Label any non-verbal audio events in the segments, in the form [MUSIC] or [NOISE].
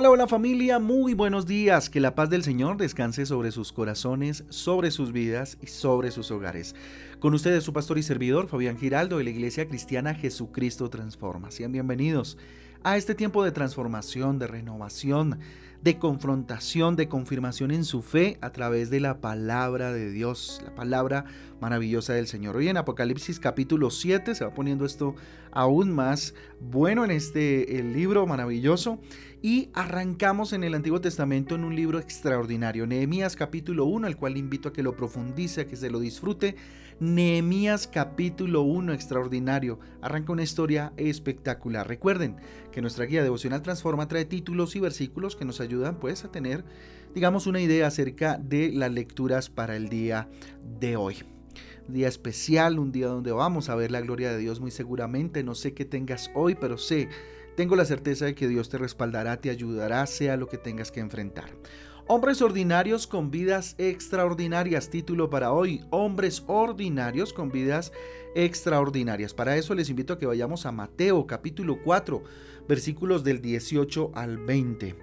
Hola, hola familia, muy buenos días. Que la paz del Señor descanse sobre sus corazones, sobre sus vidas y sobre sus hogares. Con ustedes su pastor y servidor Fabián Giraldo de la Iglesia Cristiana Jesucristo Transforma. Sean bienvenidos a este tiempo de transformación, de renovación, de confrontación, de confirmación en su fe a través de la palabra de Dios, la palabra maravillosa del Señor. Hoy en Apocalipsis capítulo 7 se va poniendo esto aún más bueno en este el libro maravilloso y arrancamos en el Antiguo Testamento en un libro extraordinario, Nehemías capítulo 1, el cual invito a que lo profundice, a que se lo disfrute. Nehemías capítulo 1 extraordinario, arranca una historia espectacular. Recuerden que nuestra guía devocional Transforma trae títulos y versículos que nos ayudan pues a tener, digamos, una idea acerca de las lecturas para el día de hoy día especial, un día donde vamos a ver la gloria de Dios muy seguramente. No sé qué tengas hoy, pero sé tengo la certeza de que Dios te respaldará, te ayudará, sea lo que tengas que enfrentar. Hombres ordinarios con vidas extraordinarias. Título para hoy. Hombres ordinarios con vidas extraordinarias. Para eso les invito a que vayamos a Mateo capítulo 4, versículos del 18 al 20.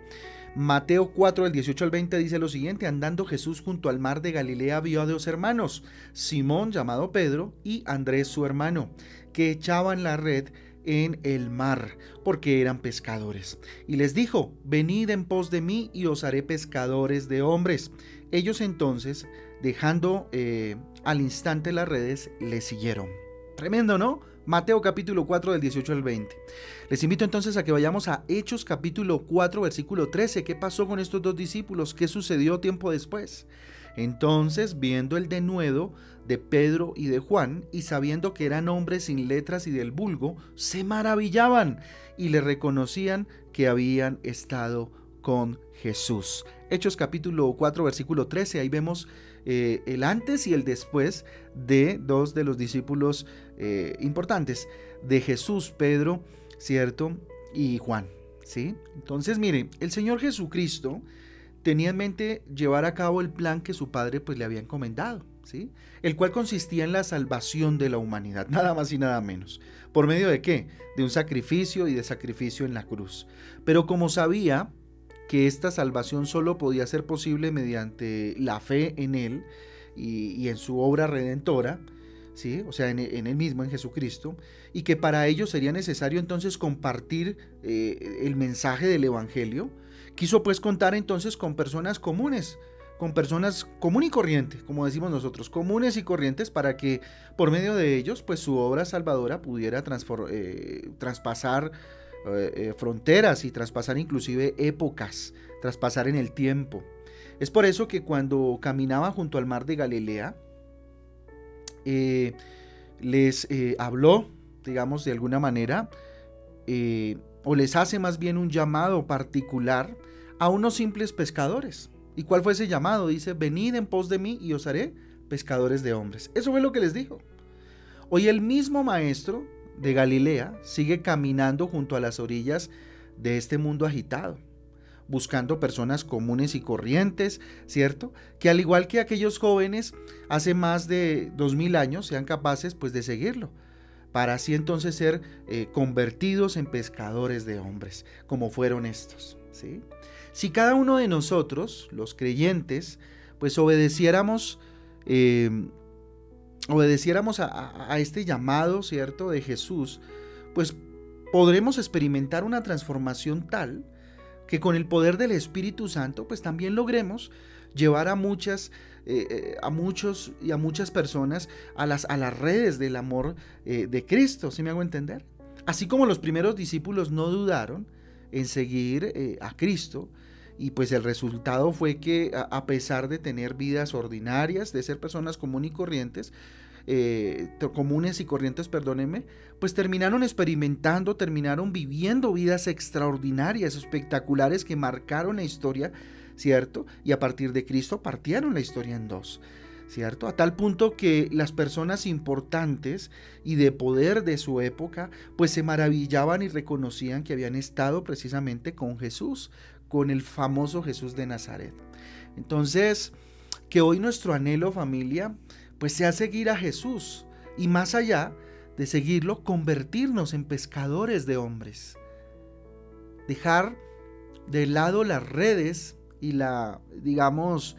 Mateo 4, del 18 al 20 dice lo siguiente, andando Jesús junto al mar de Galilea vio a dos hermanos, Simón llamado Pedro y Andrés su hermano, que echaban la red en el mar, porque eran pescadores. Y les dijo, venid en pos de mí y os haré pescadores de hombres. Ellos entonces, dejando eh, al instante las redes, le siguieron. Tremendo, ¿no? Mateo capítulo 4 del 18 al 20. Les invito entonces a que vayamos a Hechos capítulo 4 versículo 13. ¿Qué pasó con estos dos discípulos? ¿Qué sucedió tiempo después? Entonces, viendo el denuedo de Pedro y de Juan, y sabiendo que eran hombres sin letras y del vulgo, se maravillaban y le reconocían que habían estado con Jesús. Hechos capítulo 4, versículo 13, ahí vemos eh, el antes y el después de dos de los discípulos eh, importantes de Jesús, Pedro, ¿cierto? Y Juan, ¿sí? Entonces, mire, el Señor Jesucristo tenía en mente llevar a cabo el plan que su padre pues le había encomendado, ¿sí? El cual consistía en la salvación de la humanidad, [LAUGHS] nada más y nada menos. ¿Por medio de qué? De un sacrificio y de sacrificio en la cruz. Pero como sabía que esta salvación solo podía ser posible mediante la fe en Él y, en su obra redentora, ¿sí? o sea, en, Él mismo, en Jesucristo, y que para ello sería necesario entonces compartir eh, el mensaje del Evangelio, Quiso pues contar entonces con personas comunes, con personas común y corriente, como decimos nosotros, comunes y corrientes, para que por medio de ellos, pues su obra salvadora pudiera eh, traspasar eh, eh, fronteras y traspasar inclusive épocas, traspasar en el tiempo. Es por eso que cuando caminaba junto al mar de Galilea, les habló, digamos, de alguna manera, o les hace más bien un llamado particular a unos simples pescadores. ¿Y cuál fue ese llamado? Dice, venid en pos de mí y os haré pescadores de hombres. Eso fue lo que les dijo. Hoy el mismo maestro de Galilea sigue caminando junto a las orillas de este mundo agitado, buscando personas comunes y corrientes, ¿cierto? Que al igual que aquellos jóvenes hace más de dos mil años sean capaces pues de seguirlo, para así entonces ser eh, convertidos en pescadores de hombres, como fueron estos. ¿sí? Si cada uno de nosotros, los creyentes, pues obedeciéramos, eh, obedeciéramos a, a este llamado, ¿cierto?, de Jesús, pues podremos experimentar una transformación tal que con el poder del Espíritu Santo, pues también logremos llevar a muchas, eh, eh, a muchos y a muchas personas a las, a las redes del amor eh, de Cristo, ¿sí me hago entender? Así como los primeros discípulos no dudaron en seguir a Cristo, y pues el resultado fue que a, pesar de tener vidas ordinarias, de ser personas comunes y corrientes, comunes y corrientes, perdónenme, pues terminaron experimentando, terminaron viviendo vidas extraordinarias, espectaculares que marcaron la historia ¿cierto? Y a partir de Cristo partieron la historia en dos. ¿cierto? A tal punto que las personas importantes y de poder de su época, pues se maravillaban y reconocían que habían estado precisamente con Jesús, con el famoso Jesús de Nazaret. Entonces, que hoy nuestro anhelo familia, pues sea seguir a Jesús y más allá de seguirlo, convertirnos en pescadores de hombres. Dejar de lado las redes y la, digamos,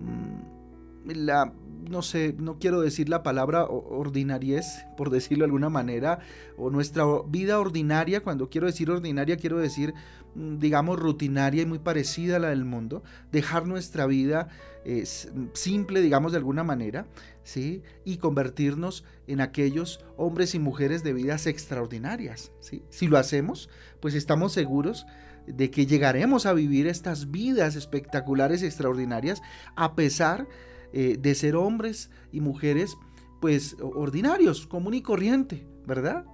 mm, la, no sé, no quiero decir la palabra ordinariez, por decirlo de alguna manera, o nuestra vida ordinaria, cuando quiero decir ordinaria, quiero decir, mm, digamos, rutinaria y muy parecida a la del mundo, dejar nuestra vida eh, simple, digamos, de alguna manera, ¿sí? Y convertirnos en aquellos hombres y mujeres de vidas extraordinarias, ¿sí? Si lo hacemos, pues estamos seguros de que llegaremos a vivir estas vidas espectaculares y extraordinarias a pesar eh, de ser hombres y mujeres pues ordinarios, común y corriente, ¿verdad?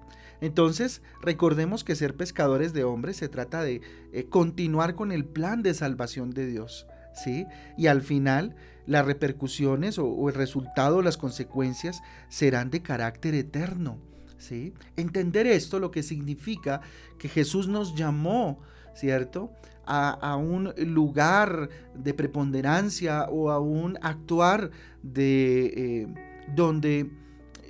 Entonces, recordemos que ser pescadores de hombres se trata de eh, continuar con el plan de salvación de Dios, ¿sí? Y al final, las repercusiones o, o el resultado, las consecuencias serán de carácter eterno, ¿sí? Entender esto lo que significa que Jesús nos llamó ¿cierto? A, un lugar de preponderancia o a un actuar de eh, donde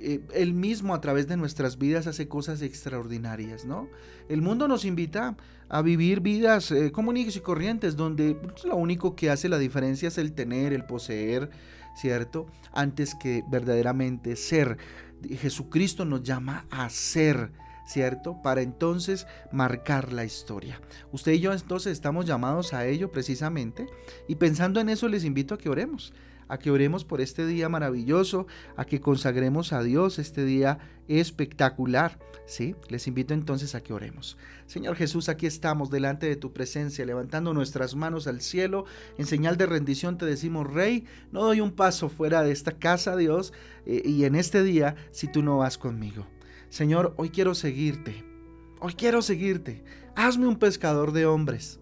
eh, él mismo a través de nuestras vidas hace cosas extraordinarias, ¿no? El mundo nos invita a vivir vidas eh, comunes y corrientes donde pues, lo único que hace la diferencia es el tener, el poseer, ¿cierto? Antes que verdaderamente ser. Jesucristo nos llama a ser ¿cierto? Para entonces marcar la historia. Usted y yo entonces estamos llamados a ello precisamente y pensando en eso les invito a que oremos a que oremos por este día maravilloso, a que consagremos a Dios este día espectacular. ¿sí? Les invito entonces a que oremos. Señor Jesús, aquí estamos delante de tu presencia, levantando nuestras manos al cielo. En señal de rendición te decimos, Rey, no doy un paso fuera de esta casa, Dios, eh, y en este día si tú no vas conmigo. Señor, hoy quiero seguirte. Hoy quiero seguirte. Hazme un pescador de hombres.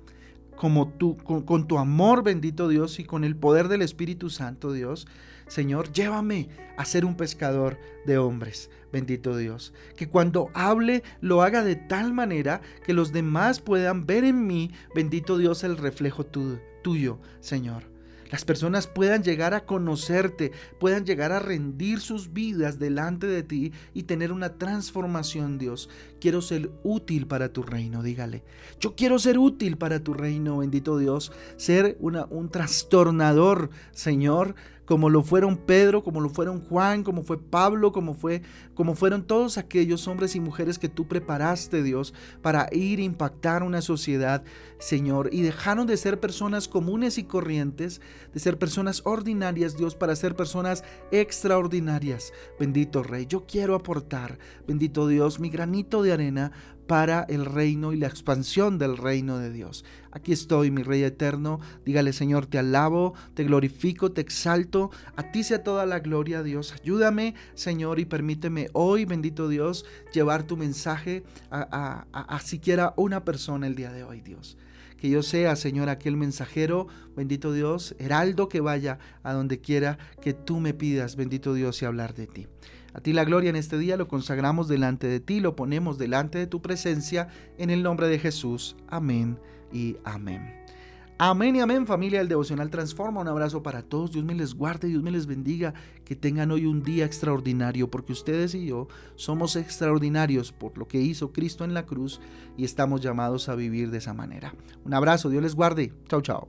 Como tú, con, tu amor, bendito Dios, y con el poder del Espíritu Santo, Dios, Señor, llévame a ser un pescador de hombres, bendito Dios. Que cuando hable lo haga de tal manera que los demás puedan ver en mí, bendito Dios, el reflejo tuyo, Señor las personas puedan llegar a conocerte, puedan llegar a rendir sus vidas delante de ti y tener una transformación, Dios. Quiero ser útil para tu reino, dígale. Yo quiero ser útil para tu reino, bendito Dios. Ser una, un trastornador, Señor, como lo fueron Pedro, como lo fueron Juan, como fue Pablo, como fue como fueron todos aquellos hombres y mujeres que tú preparaste, Dios, para ir a impactar una sociedad, Señor, y dejaron de ser personas comunes y corrientes, de ser personas ordinarias, Dios, para ser personas extraordinarias. Bendito Rey, yo quiero aportar, bendito Dios, mi granito de arena para el reino y la expansión del reino de Dios. Aquí estoy, mi Rey eterno. Dígale, Señor, te alabo, te glorifico, te exalto. A ti sea toda la gloria, Dios. Ayúdame, Señor, y permíteme hoy, bendito Dios, llevar tu mensaje a, a siquiera una persona el día de hoy, Dios. Que yo sea, Señor, aquel mensajero, bendito Dios, heraldo que vaya a donde quiera que tú me pidas, bendito Dios, y hablar de ti. A ti la gloria en este día lo consagramos delante de ti, lo ponemos delante de tu presencia, en el nombre de Jesús. Amén y amén. Amén y amén familia del Devocional Transforma. Un abrazo para todos. Dios me les guarde, Dios me les bendiga. Que tengan hoy un día extraordinario porque ustedes y yo somos extraordinarios por lo que hizo Cristo en la cruz y estamos llamados a vivir de esa manera. Un abrazo, Dios les guarde. Chao, chao.